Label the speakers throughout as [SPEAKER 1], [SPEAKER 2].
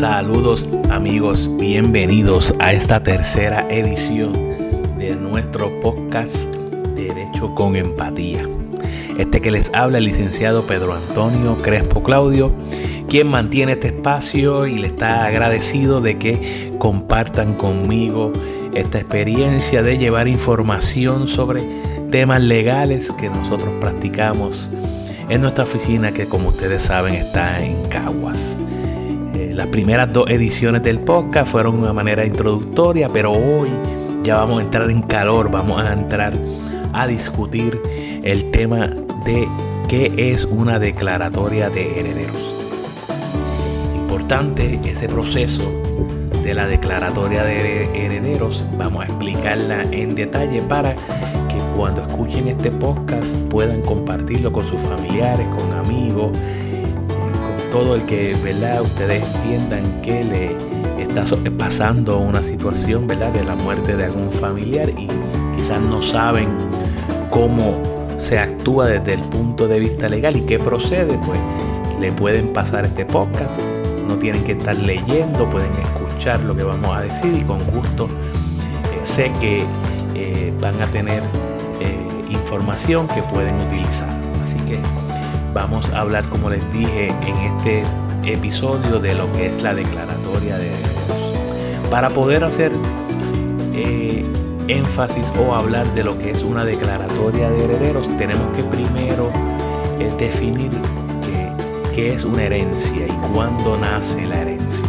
[SPEAKER 1] Saludos amigos, bienvenidos a esta tercera edición de nuestro podcast Derecho con Empatía. Este que les habla el licenciado Pedro Antonio Crespo Claudio, quien mantiene este espacio y le está agradecido de que compartan conmigo esta experiencia de llevar información sobre temas legales que nosotros practicamos en nuestra oficina que como ustedes saben está en Caguas. Las primeras dos ediciones del podcast fueron una manera introductoria, pero hoy ya vamos a entrar en calor, vamos a entrar a discutir el tema de qué es una declaratoria de herederos. Importante ese proceso de la declaratoria de herederos, vamos a explicarla en detalle para que cuando escuchen este podcast puedan compartirlo con sus familiares, con amigos, todo el que ¿verdad? ustedes entiendan que le está pasando una situación ¿verdad? de la muerte de algún familiar y quizás no saben cómo se actúa desde el punto de vista legal y qué procede, pues le pueden pasar este podcast. No tienen que estar leyendo, pueden escuchar lo que vamos a decir y con gusto eh, sé que eh, van a tener eh, información que pueden utilizar. Así que vamos a hablar, como les dije en este episodio, de lo que es la declaratoria de herederos. Para poder hacer énfasis o hablar de lo que es una declaratoria de herederos, tenemos que primero eh, definir qué, es una herencia y cuándo nace la herencia.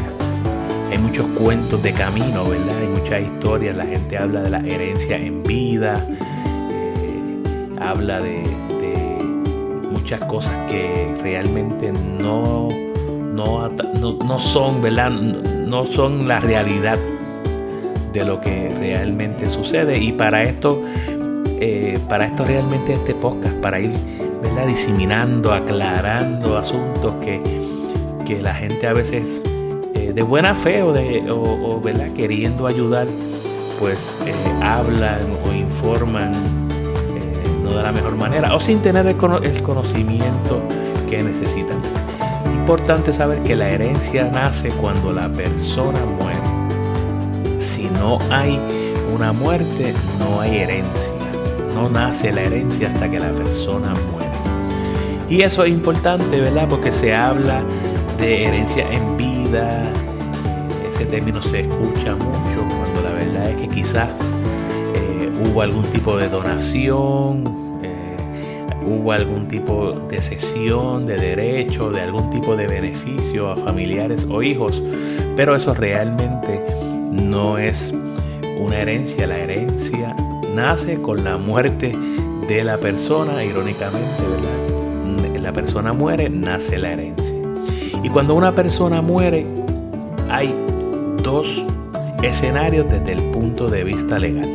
[SPEAKER 1] Hay muchos cuentos de camino, ¿verdad? Hay muchas historias, la gente habla de la herencia en vida, eh, habla de, muchas cosas que realmente no, no, no son, ¿verdad? No son la realidad de lo que realmente sucede. Y para esto, eh, para esto realmente este podcast, para ir ¿verdad? diseminando, aclarando asuntos que, que la gente a veces eh, de buena fe o, de, o, ¿verdad? queriendo ayudar, pues eh, hablan o informan de la mejor manera o sin tener el, conocimiento que necesitan. Importante saber que la herencia nace cuando la persona muere si no hay una muerte, no hay herencia. No nace la herencia hasta que la persona muere. Y eso es importante, ¿verdad? Porque se habla de herencia en vida. Ese término se escucha mucho cuando la verdad es que quizás eh, hubo algún tipo de donación, hubo algún tipo de cesión de derecho, de algún tipo de beneficio a familiares o hijos, pero eso realmente no es una herencia, la herencia nace con la muerte de la persona, irónicamente, ¿verdad? La persona muere, nace la herencia. Y cuando una persona muere, hay dos escenarios desde el punto de vista legal.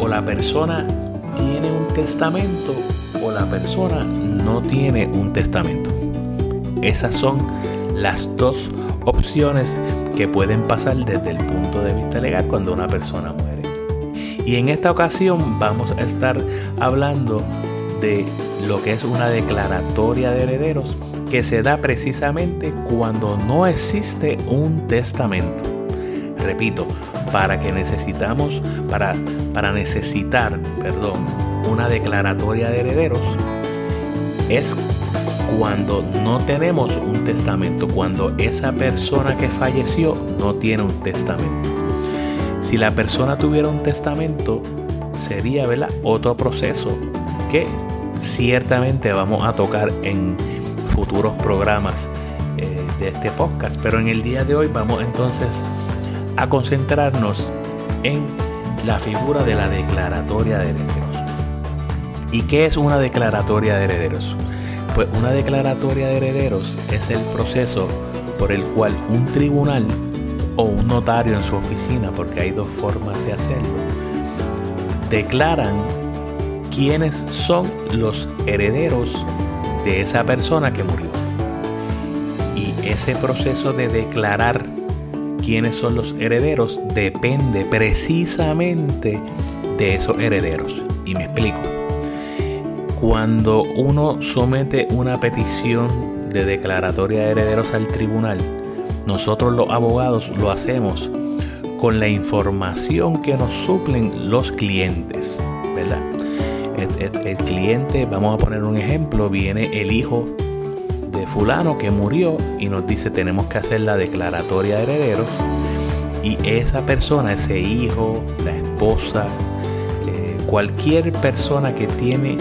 [SPEAKER 1] O la persona testamento o la persona no tiene un testamento. Esas son las dos opciones que pueden pasar desde el punto de vista legal cuando una persona muere. Y en esta ocasión vamos a estar hablando de lo que es una declaratoria de herederos que se da precisamente cuando no existe un testamento. Repito, para que necesitamos, para, para necesitar, perdón, una declaratoria de herederos, es cuando no tenemos un testamento, cuando esa persona que falleció no tiene un testamento. Si la persona tuviera un testamento, sería ¿verdad? otro proceso que ciertamente vamos a tocar en futuros programas eh, de este podcast. Pero en el día de hoy vamos entonces a concentrarnos en la figura de la declaratoria de herederos. ¿Y qué es una declaratoria de herederos? Pues una declaratoria de herederos es el proceso por el cual un tribunal o un notario en su oficina, porque hay dos formas de hacerlo, declaran quiénes son los herederos de esa persona que murió. Y ese proceso de declarar quiénes son los herederos depende precisamente de esos herederos. Y me explico. Cuando uno somete una petición de declaratoria de herederos al tribunal, nosotros los abogados lo hacemos con la información que nos suplen los clientes, ¿verdad? El, cliente, vamos a poner un ejemplo, viene el hijo de fulano que murió y nos dice tenemos que hacer la declaratoria de herederos y esa persona, ese hijo, la esposa, eh, cualquier persona que tiene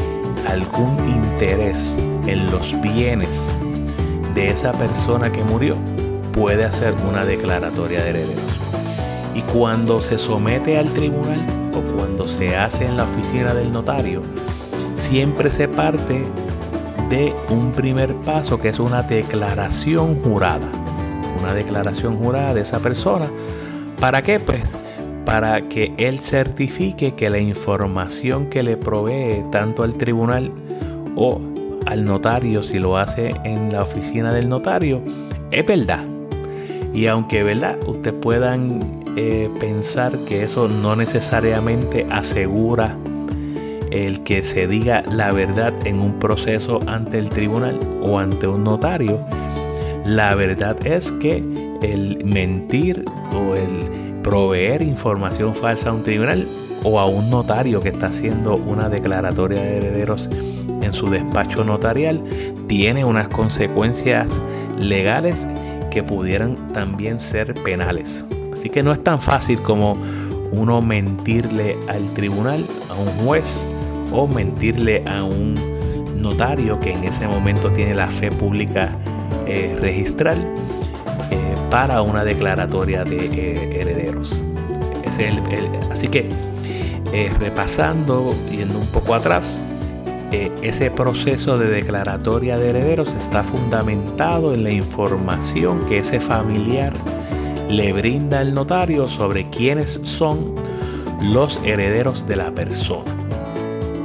[SPEAKER 1] algún interés en los bienes de esa persona que murió, puede hacer una declaratoria de herederos. Y cuando se somete al tribunal o cuando se hace en la oficina del notario, siempre se parte de un primer paso que es una declaración jurada. Una declaración jurada de esa persona. ¿Para qué? Pues para que él certifique que la información que le provee tanto al tribunal o al notario, si lo hace en la oficina del notario, es verdad. Y aunque ¿verdad? ustedes puedan eh, pensar que eso no necesariamente asegura el que se diga la verdad en un proceso ante el tribunal o ante un notario. La verdad es que el mentir o el proveer información falsa a un tribunal o a un notario que está haciendo una declaratoria de herederos en su despacho notarial tiene unas consecuencias legales que pudieran también ser penales. Así que no es tan fácil como uno mentirle al tribunal, a un juez o mentirle a un notario que en ese momento tiene la fe pública eh, registral eh, para una declaratoria de eh. Así que repasando, yendo un poco atrás, ese proceso de declaratoria de herederos está fundamentado en la información que ese familiar le brinda al notario sobre quiénes son los herederos de la persona.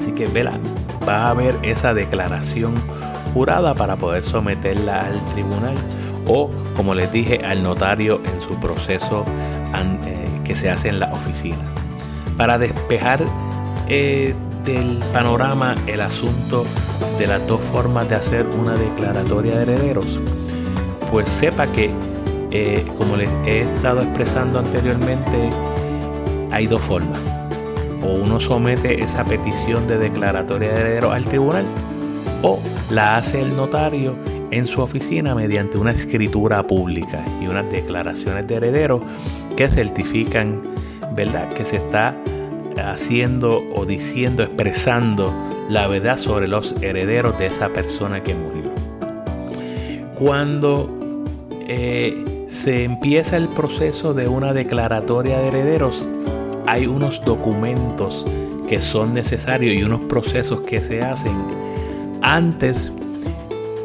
[SPEAKER 1] Así que vela, va a haber esa declaración jurada para poder someterla al tribunal o, como les dije, al notario en su proceso eh, que se hace en la oficina. Para despejar eh, del panorama el asunto de las dos formas de hacer una declaratoria de herederos, pues sepa que eh, como les he estado expresando anteriormente, hay dos formas. O uno somete esa petición de declaratoria de heredero al tribunal o la hace el notario en su oficina mediante una escritura pública y unas declaraciones de heredero que certifican, ¿verdad?, que se está haciendo o diciendo, expresando la verdad sobre los herederos de esa persona que murió. Cuando eh, se empieza el proceso de una declaratoria de herederos, hay unos documentos que son necesarios y unos procesos que se hacen antes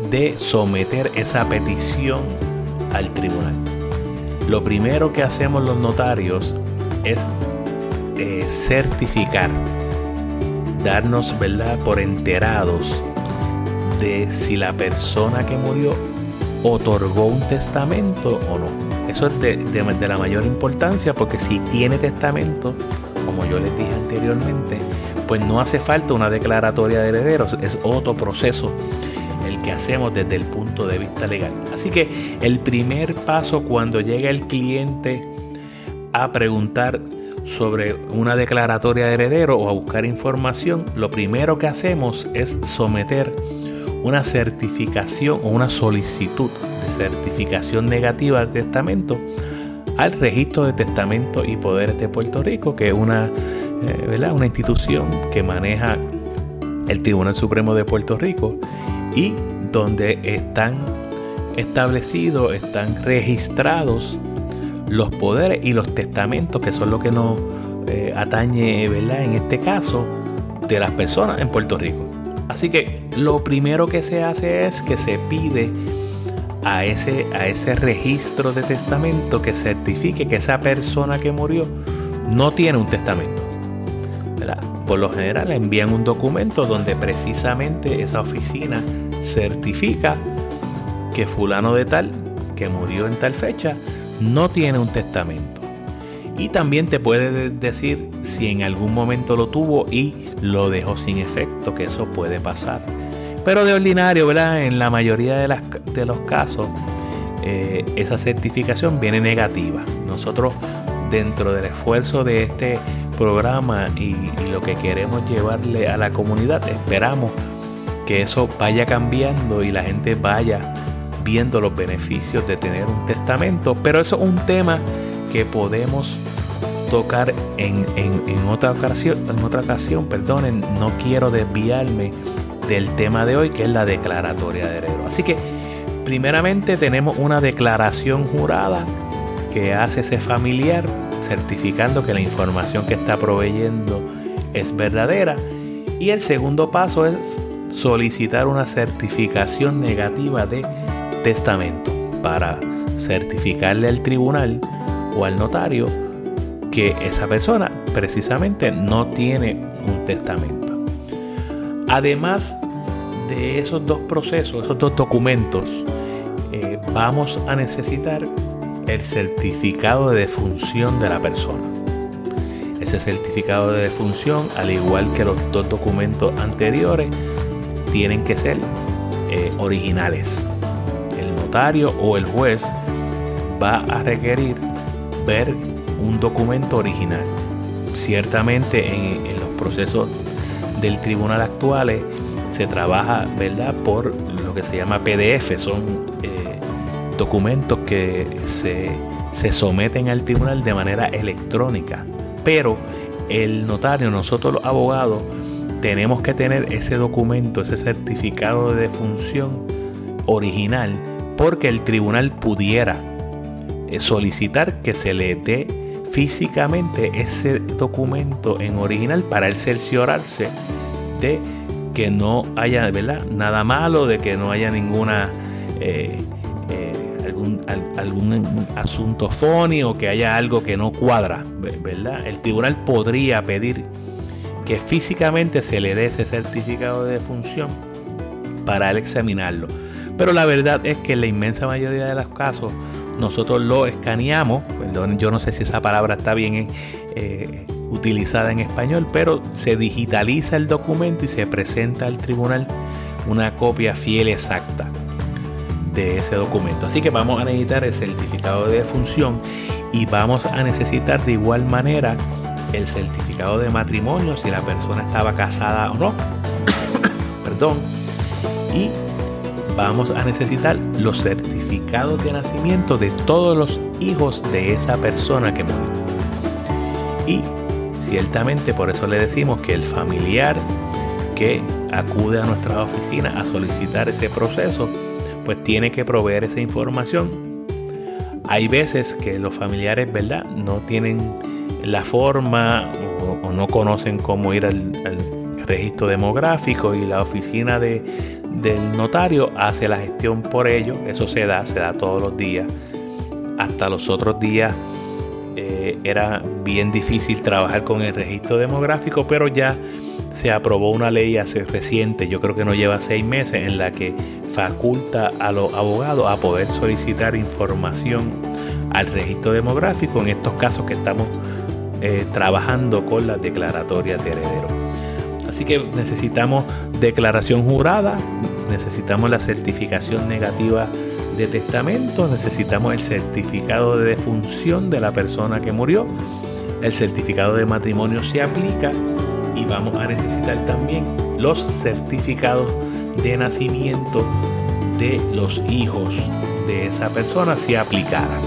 [SPEAKER 1] de someter esa petición al tribunal. Lo primero que hacemos los notarios es eh, certificar, darnos ¿verdad? por enterados de si la persona que murió otorgó un testamento o no. Eso es de, la mayor importancia porque si tiene testamento, como yo les dije anteriormente, pues no hace falta una declaratoria de herederos, es otro proceso que hacemos desde el punto de vista legal. Así que el primer paso cuando llega el cliente a preguntar sobre una declaratoria de heredero o a buscar información, lo primero que hacemos es someter una certificación o una solicitud de certificación negativa del testamento al registro de testamentos y poderes de Puerto Rico, que es una, eh, una institución que maneja el Tribunal Supremo de Puerto Rico y donde están establecidos, están registrados los poderes y los testamentos, que son lo que nos eh, atañe ¿verdad? en este caso de las personas en Puerto Rico. Así que lo primero que se hace es que se pide a ese, a ese registro de testamento que certifique que esa persona que murió no tiene un testamento. Por lo general envían un documento donde precisamente esa oficina certifica que fulano de tal, que murió en tal fecha, no tiene un testamento. Y también te puede decir si en algún momento lo tuvo y lo dejó sin efecto, que eso puede pasar. Pero de ordinario, ¿verdad? En la mayoría de, las, de los casos, eh, esa certificación viene negativa. Nosotros, dentro del esfuerzo de este programa y, lo que queremos llevarle a la comunidad, esperamos que eso vaya cambiando y la gente vaya viendo los beneficios de tener un testamento. Pero eso es un tema que podemos tocar en, otra ocasión, en otra ocasión, perdonen, no quiero desviarme del tema de hoy que es la declaratoria de heredero. Así que primeramente tenemos una declaración jurada que hace ese familiar certificando que la información que está proveyendo es verdadera y el segundo paso es solicitar una certificación negativa de testamento para certificarle al tribunal o al notario que esa persona precisamente no tiene un testamento. Además de esos dos procesos, esos dos documentos, eh, vamos a necesitar el certificado de defunción de la persona. Ese certificado de defunción, al igual que los dos documentos anteriores, tienen que ser eh, originales. El notario o el juez va a requerir ver un documento original. Ciertamente en, los procesos del tribunal actuales se trabaja ¿verdad? por lo que se llama PDF, son eh, documentos que se, se someten al tribunal de manera electrónica. Pero el notario, nosotros los abogados, tenemos que tener ese documento, ese certificado de defunción original, porque el tribunal pudiera eh, solicitar que se le dé físicamente ese documento en original para el cerciorarse de que no haya ¿verdad? nada malo, de que no haya ninguna eh, algún, asunto funny o que haya algo que no cuadra, ¿verdad? El tribunal podría pedir que físicamente se le dé ese certificado de defunción para examinarlo. Pero la verdad es que en la inmensa mayoría de los casos nosotros lo escaneamos, perdón, yo no sé si esa palabra está bien eh, utilizada en español, pero se digitaliza el documento y se presenta al tribunal una copia fiel exacta de ese documento. Así que vamos a necesitar el certificado de defunción y vamos a necesitar de igual manera el certificado de matrimonio si la persona estaba casada o no. Perdón. Y vamos a necesitar los certificados de nacimiento de todos los hijos de esa persona que murió. Y ciertamente por eso le decimos que el familiar que acude a nuestra oficina a solicitar ese proceso, pues tiene que proveer esa información. Hay veces que los familiares, ¿verdad? No tienen la forma o, no conocen cómo ir al registro demográfico y la oficina de, del notario hace la gestión por ello. Eso se da, se da todos los días. Hasta los otros días eh, era bien difícil trabajar con el registro demográfico, pero ya se aprobó una ley hace reciente, yo creo que no lleva seis meses, en la que faculta a los abogados a poder solicitar información al registro demográfico en estos casos que estamos eh, trabajando con las declaratorias de herederos. Así que necesitamos declaración jurada, necesitamos la certificación negativa de testamento, necesitamos el certificado de defunción de la persona que murió, el certificado de matrimonio se aplica y vamos a necesitar también los certificados de nacimiento de los hijos de esa persona si aplicara.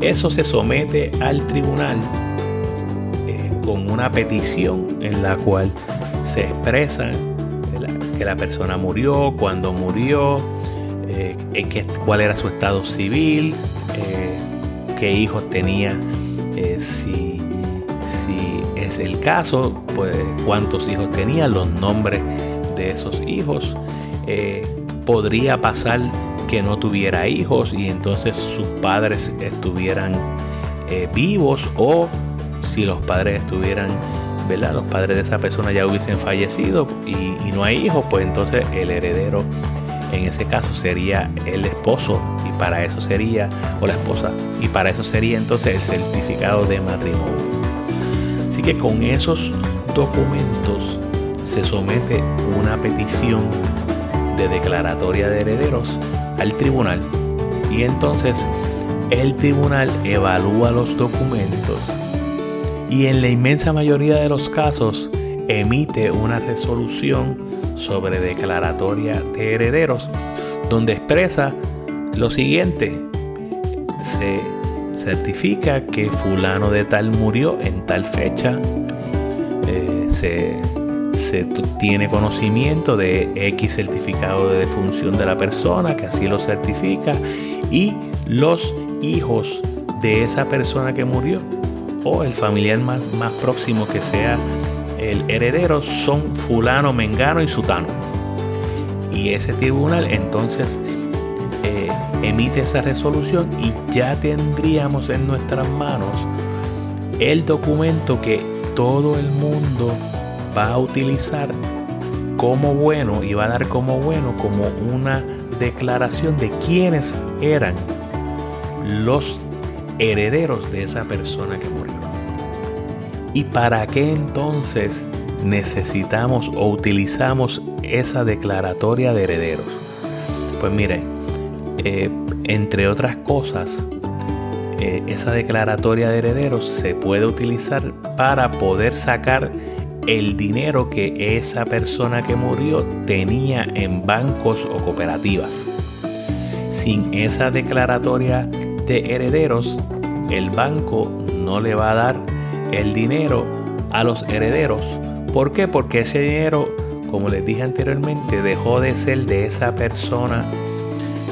[SPEAKER 1] Eso se somete al tribunal con una petición en la cual se expresa que la persona murió, cuándo murió, eh, cuál era su estado civil, eh, qué hijos tenía, eh, si, el caso, pues cuántos hijos tenía, los nombres de esos hijos. podría pasar que no tuviera hijos y entonces sus padres estuvieran vivos o si los padres estuvieran, ¿verdad? Los padres de esa persona ya hubiesen fallecido y, no hay hijos, pues entonces el heredero en ese caso sería el esposo y para eso sería, o la esposa, y para eso sería entonces el certificado de matrimonio. Así que con esos documentos se somete una petición de declaratoria de herederos al tribunal y entonces el tribunal evalúa los documentos y en la inmensa mayoría de los casos emite una resolución sobre declaratoria de herederos donde expresa lo siguiente. Se certifica que fulano de tal murió en tal fecha. Eh, se, se tiene conocimiento de X certificado de defunción de la persona que así lo certifica y los hijos de esa persona que murió o el familiar más, más próximo que sea el heredero son fulano, mengano y sutano. Y ese tribunal entonces emite esa resolución y ya tendríamos en nuestras manos el documento que todo el mundo va a utilizar como bueno y va a dar como bueno como una declaración de quiénes eran los herederos de esa persona que murió. ¿Y para qué entonces necesitamos o utilizamos esa declaratoria de herederos? Pues mire, eh, entre otras cosas, eh, esa declaratoria de herederos se puede utilizar para poder sacar el dinero que esa persona que murió tenía en bancos o cooperativas. Sin esa declaratoria de herederos, el banco no le va a dar el dinero a los herederos. ¿Por qué? Porque ese dinero, como les dije anteriormente, dejó de ser de esa persona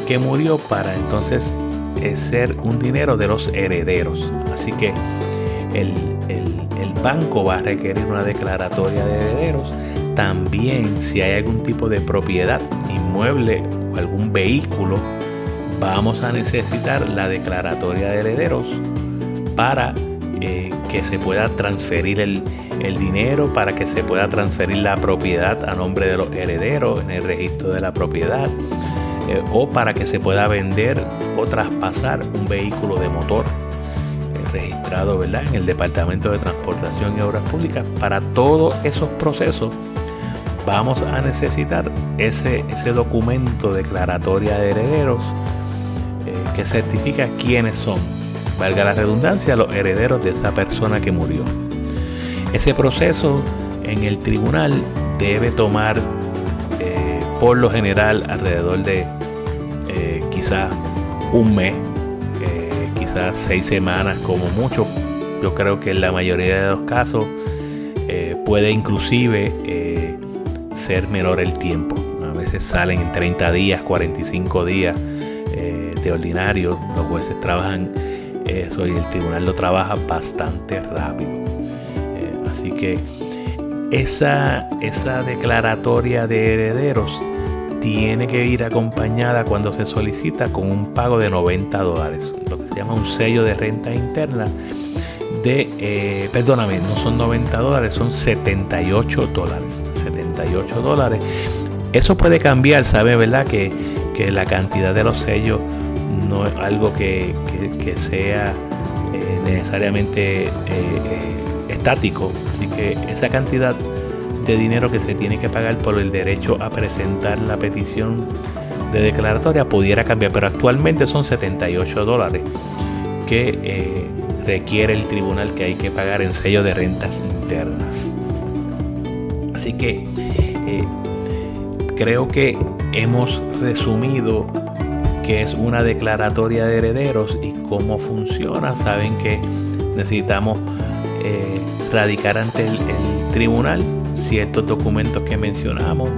[SPEAKER 1] que murió para entonces eh, ser un dinero de los herederos. Así que el, banco va a requerir una declaratoria de herederos. También si hay algún tipo de propiedad inmueble o algún vehículo, vamos a necesitar la declaratoria de herederos para eh, que se pueda transferir el, el, dinero, para que se pueda transferir la propiedad a nombre de los herederos en el registro de la propiedad. Eh, o para que se pueda vender o traspasar un vehículo de motor eh, registrado ¿verdad? en el Departamento de Transportación y Obras Públicas. Para todos esos procesos vamos a necesitar ese, ese documento declaratoria de herederos eh, que certifica quiénes son, valga la redundancia, los herederos de esa persona que murió. Ese proceso en el tribunal debe tomar por lo general alrededor de eh, quizás un mes, eh, quizás seis semanas como mucho. Yo creo que en la mayoría de los casos eh, puede inclusive ser menor el tiempo. A veces salen en 30 días, 45 días de ordinario. Los jueces trabajan eso y el tribunal lo trabaja bastante rápido. así que esa, esa declaratoria de herederos tiene que ir acompañada cuando se solicita con un pago de 90 dólares, lo que se llama un sello de renta interna de, eh, perdóname, no son 90 dólares, son 78 dólares. 78 dólares. Eso puede cambiar, ¿sabe? ¿Verdad? Que, la cantidad de los sellos no es algo que, sea eh, necesariamente eh, estático. Así que esa cantidad de dinero que se tiene que pagar por el derecho a presentar la petición de declaratoria pudiera cambiar, pero actualmente son 78 dólares que eh, requiere el tribunal que hay que pagar en sello de rentas internas. Así que eh, creo que hemos resumido qué es una declaratoria de herederos y cómo funciona. Saben que necesitamos eh, radicar ante el tribunal ciertos documentos que mencionamos,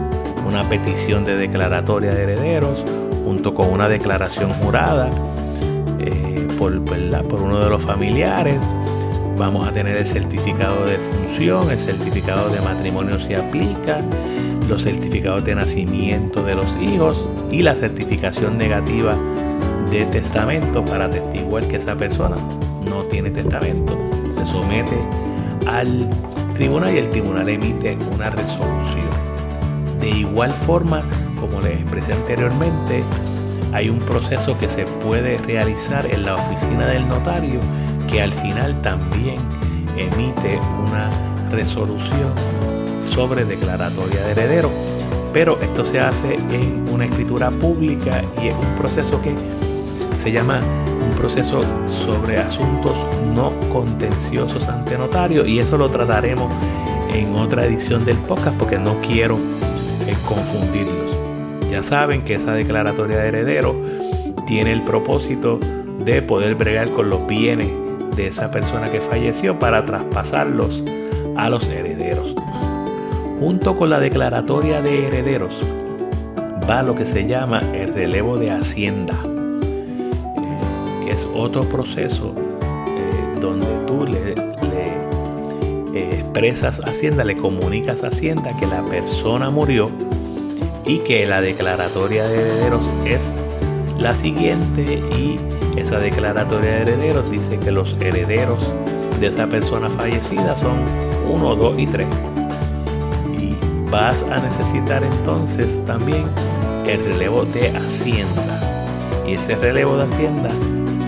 [SPEAKER 1] una petición de declaratoria de herederos, junto con una declaración jurada eh, por, por uno de los familiares. Vamos a tener el certificado de función, el certificado de matrimonio si aplica, los certificados de nacimiento de los hijos y la certificación negativa de testamento para atestiguar que esa persona no tiene testamento. Somete al tribunal y el tribunal emite una resolución. De igual forma, como les expresé anteriormente, hay un proceso que se puede realizar en la oficina del notario que al final también emite una resolución sobre declaratoria de heredero. Pero esto se hace en una escritura pública y es un proceso que se llama un proceso sobre asuntos no contenciosos ante notario y eso lo trataremos en otra edición del podcast porque no quiero eh, confundirlos. Ya saben que esa declaratoria de heredero tiene el propósito de poder bregar con los bienes de esa persona que falleció para traspasarlos a los herederos. Junto con la declaratoria de herederos va lo que se llama el relevo de hacienda, es otro proceso eh, donde tú le, eh, expresas Hacienda, le comunicas a Hacienda que la persona murió y que la declaratoria de herederos es la siguiente y esa declaratoria de herederos dice que los herederos de esa persona fallecida son 1, 2 y 3. Y vas a necesitar entonces también el relevo de Hacienda. Y ese relevo de Hacienda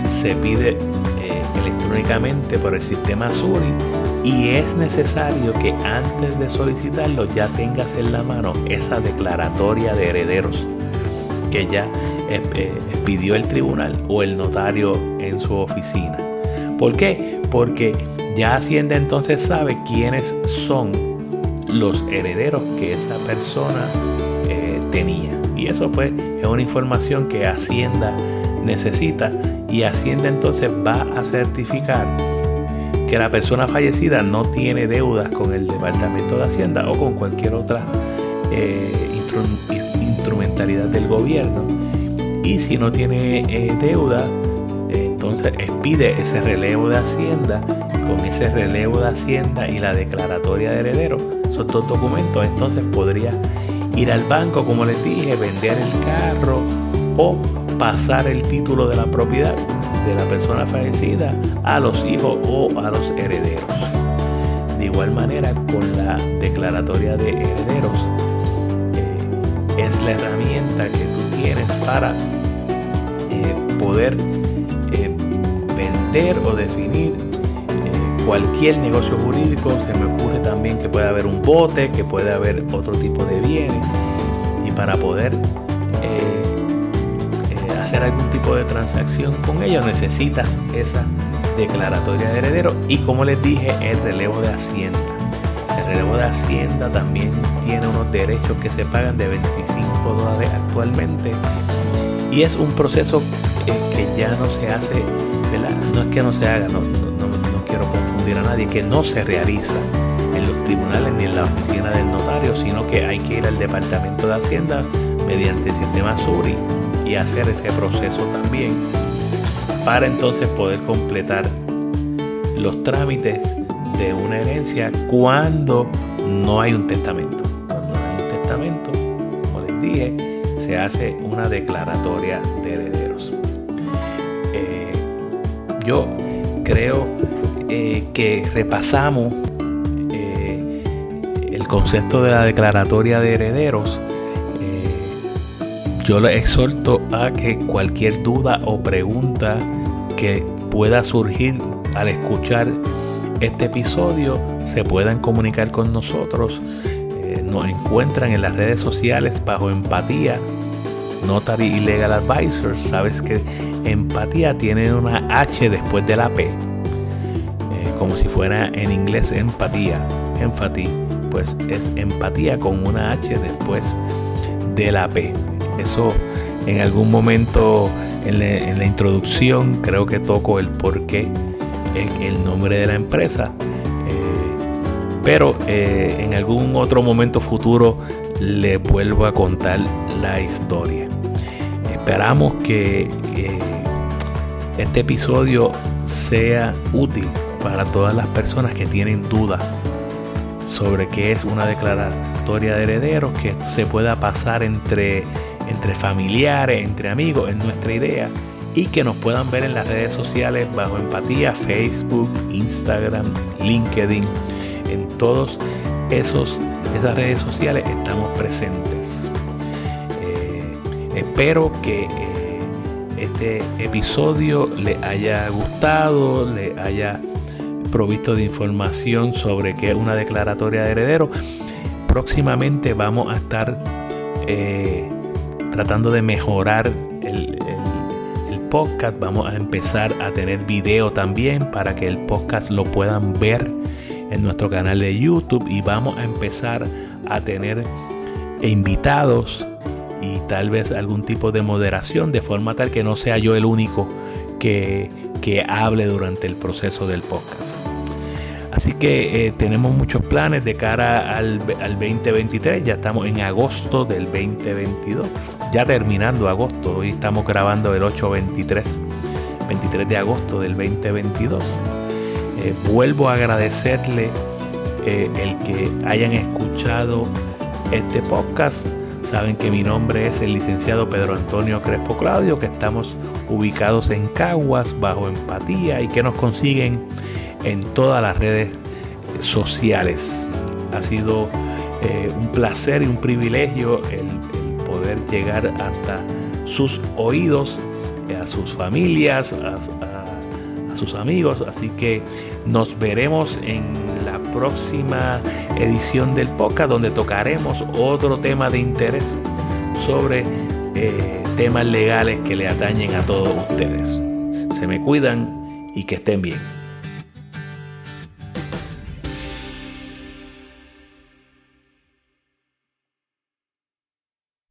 [SPEAKER 1] se pide eh, electrónicamente por el sistema Suri y es necesario que antes de solicitarlo ya tengas en la mano esa declaratoria de herederos que ya eh, eh, pidió el tribunal o el notario en su oficina. ¿Por qué? Porque ya Hacienda entonces sabe quiénes son los herederos que esa persona tenía. Y eso pues es una información que Hacienda necesita y Hacienda entonces va a certificar que la persona fallecida no tiene deudas con el Departamento de Hacienda o con cualquier otra instrumentalidad del gobierno y si no tiene eh, deuda, entonces pide ese relevo de Hacienda. Con ese relevo de Hacienda y la declaratoria de heredero, son dos documentos, entonces podría ir al banco, como les dije, vender el carro o pasar el título de la propiedad de la persona fallecida a los hijos o a los herederos. De igual manera, con la declaratoria de herederos, eh, es la herramienta que tú tienes para eh, poder eh, vender o definir cualquier negocio jurídico. Se me ocurre también que puede haber un bote, que puede haber otro tipo de bienes. Y para poder hacer algún tipo de transacción con ellos necesitas esa declaratoria de heredero. Y como les dije el relevo de hacienda. El relevo de hacienda también tiene unos derechos que se pagan de 25 dólares actualmente. Y es un proceso eh, que ya no se hace, ¿verdad? No es que no se haga, no, quiero confundir a nadie, que no se realiza en los tribunales ni en la oficina del notario, sino que hay que ir al Departamento de Hacienda mediante el sistema SURI y hacer ese proceso también para entonces poder completar los trámites de una herencia cuando no hay un testamento. Cuando no hay un testamento, como les dije, se hace una declaratoria de herederos. Eh, yo creo eh, que repasamos eh, el concepto de la declaratoria de herederos. Yo le exhorto a que cualquier duda o pregunta que pueda surgir al escuchar este episodio se puedan comunicar con nosotros. nos encuentran en las redes sociales bajo empatía Notary y Legal Advisor, sabes que empatía tiene una H después de la P, eh, como si fuera en inglés empatía, empathy, pues es empatía con una H después de la P. Eso en algún momento en la, introducción creo que toco el por qué el nombre de la empresa. Eh, pero eh, en algún otro momento futuro le vuelvo a contar la historia. Esperamos que eh, este episodio sea útil para todas las personas que tienen dudas sobre qué es una declaratoria de herederos, que se pueda pasar entre, entre familiares, entre amigos, es nuestra idea, y que nos puedan ver en las redes sociales bajo empatía, Facebook, Instagram, LinkedIn, en todos esos esas redes sociales estamos presentes. Eh, espero que eh, este episodio le haya gustado, le haya provisto de información sobre qué es una declaratoria de heredero. próximamente vamos a estar eh, tratando de mejorar el, podcast. Vamos a empezar a tener video también para que el podcast lo puedan ver en nuestro canal de YouTube y vamos a empezar a tener invitados y tal vez algún tipo de moderación de forma tal que no sea yo el único que, que hable durante el proceso del podcast. Así que eh, tenemos muchos planes de cara al, al, 2023. Ya estamos en agosto del 2022. Ya terminando agosto. Hoy estamos grabando el 8-23. 23 de agosto del 2022. Eh, vuelvo a agradecerle eh, el que hayan escuchado este podcast. Saben que mi nombre es el licenciado Pedro Antonio Crespo Claudio, que estamos ubicados en Caguas, bajo empatía y que nos consiguen en todas las redes sociales. Ha sido eh, un placer y un privilegio el, llegar hasta sus oídos, a sus familias, a, sus amigos. Así que nos veremos en la próxima edición del podcast donde tocaremos otro tema de interés sobre eh, temas legales que le atañen a todos ustedes. Se me cuidan y que estén bien.